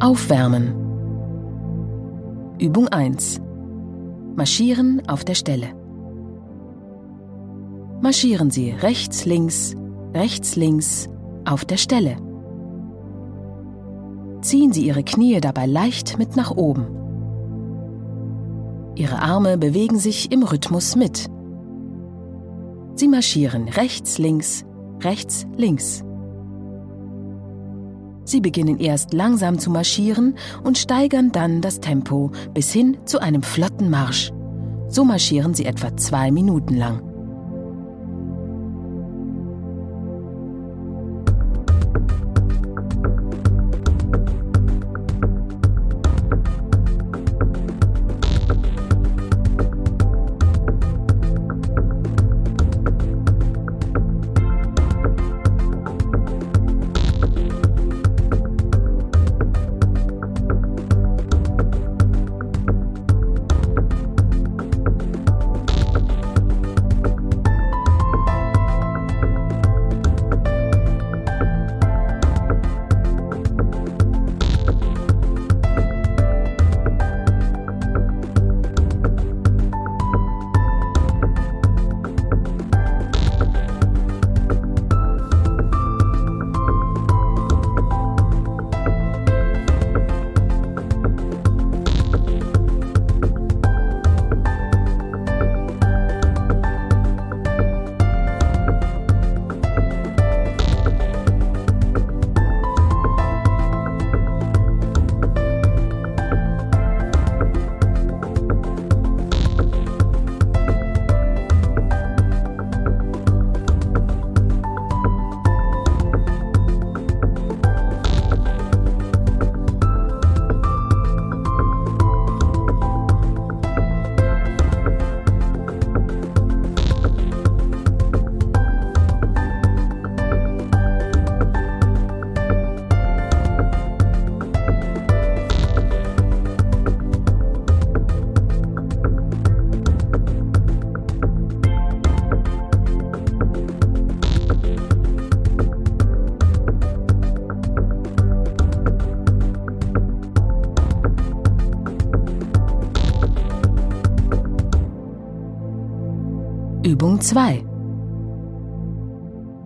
Aufwärmen. Übung 1. Marschieren auf der Stelle. Marschieren Sie rechts, links, rechts, links auf der Stelle. Ziehen Sie Ihre Knie dabei leicht mit nach oben. Ihre Arme bewegen sich im Rhythmus mit. Sie marschieren rechts, links, rechts, links. Sie beginnen erst langsam zu marschieren und steigern dann das Tempo bis hin zu einem flotten Marsch. So marschieren sie etwa zwei Minuten lang. Übung 2.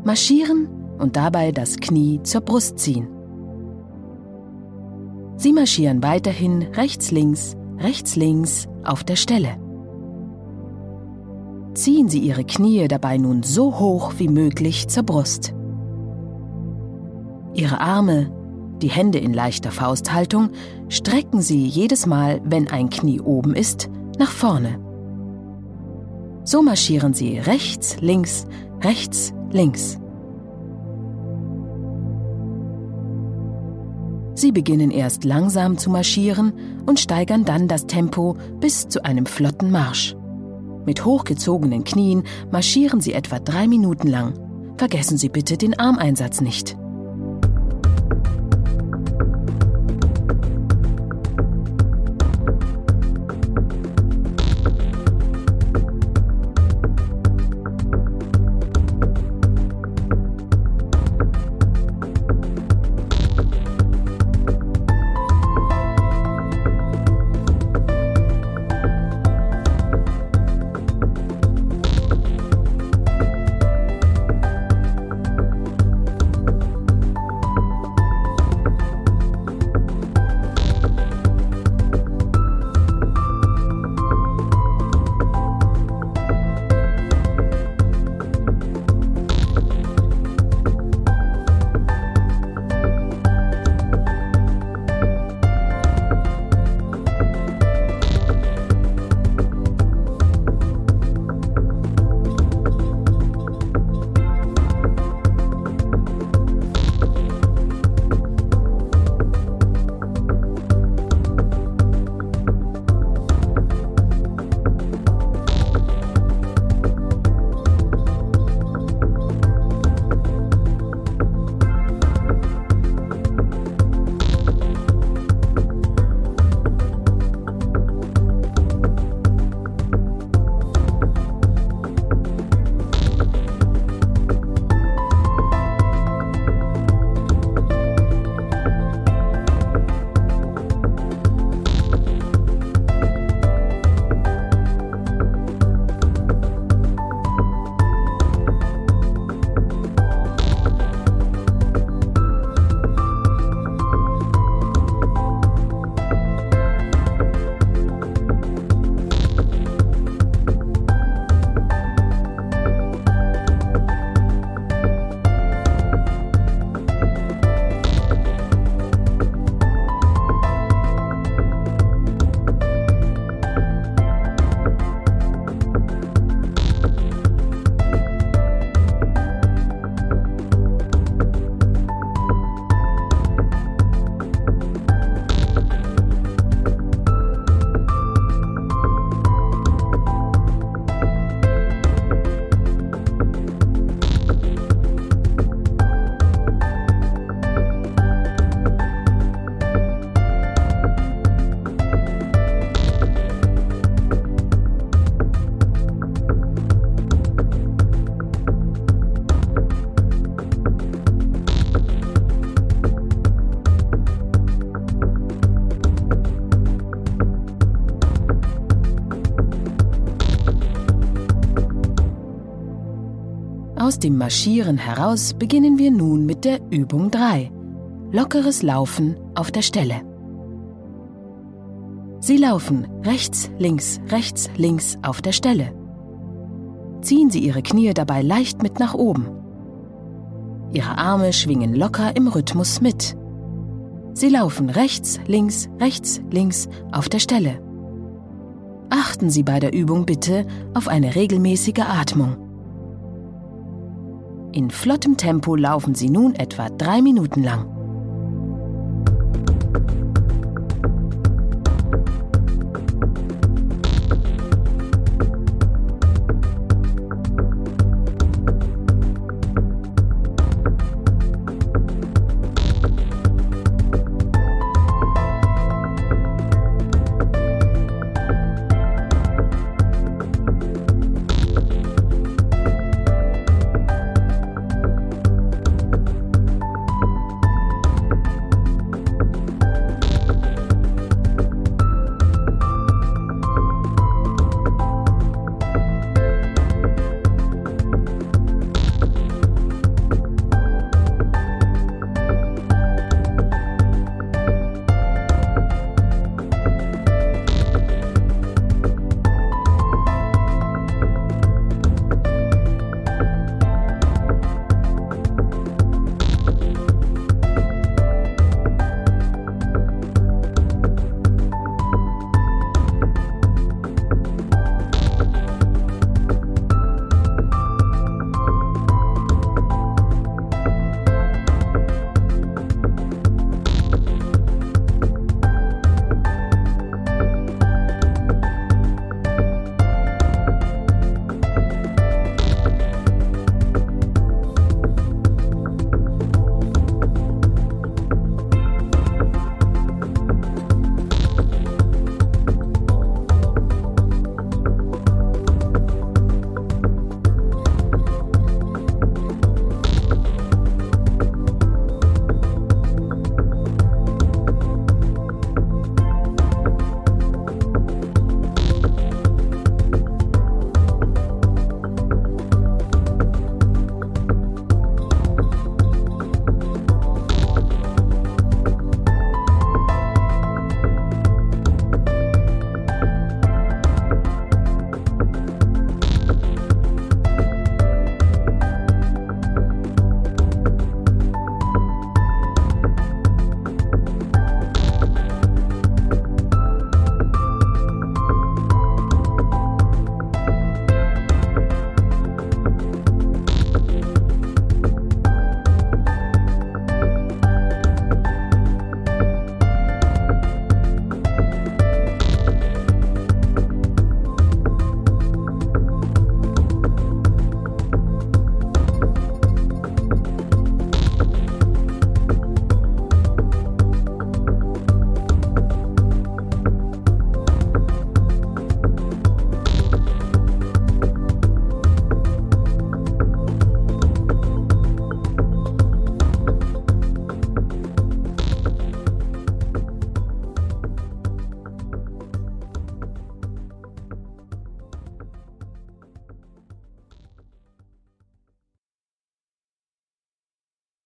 Marschieren und dabei das Knie zur Brust ziehen. Sie marschieren weiterhin rechts, links, rechts, links auf der Stelle. Ziehen Sie Ihre Knie dabei nun so hoch wie möglich zur Brust. Ihre Arme, die Hände in leichter Fausthaltung, strecken Sie jedes Mal, wenn ein Knie oben ist, nach vorne. So marschieren sie rechts, links, rechts, links. Sie beginnen erst langsam zu marschieren und steigern dann das Tempo bis zu einem flotten Marsch. Mit hochgezogenen Knien marschieren sie etwa drei Minuten lang. Vergessen Sie bitte den Armeinsatz nicht. Dem Marschieren heraus beginnen wir nun mit der Übung 3. Lockeres Laufen auf der Stelle. Sie laufen rechts, links, rechts, links auf der Stelle. Ziehen Sie Ihre Knie dabei leicht mit nach oben. Ihre Arme schwingen locker im Rhythmus mit. Sie laufen rechts, links, rechts, links auf der Stelle. Achten Sie bei der Übung bitte auf eine regelmäßige Atmung. In flottem Tempo laufen Sie nun etwa drei Minuten lang.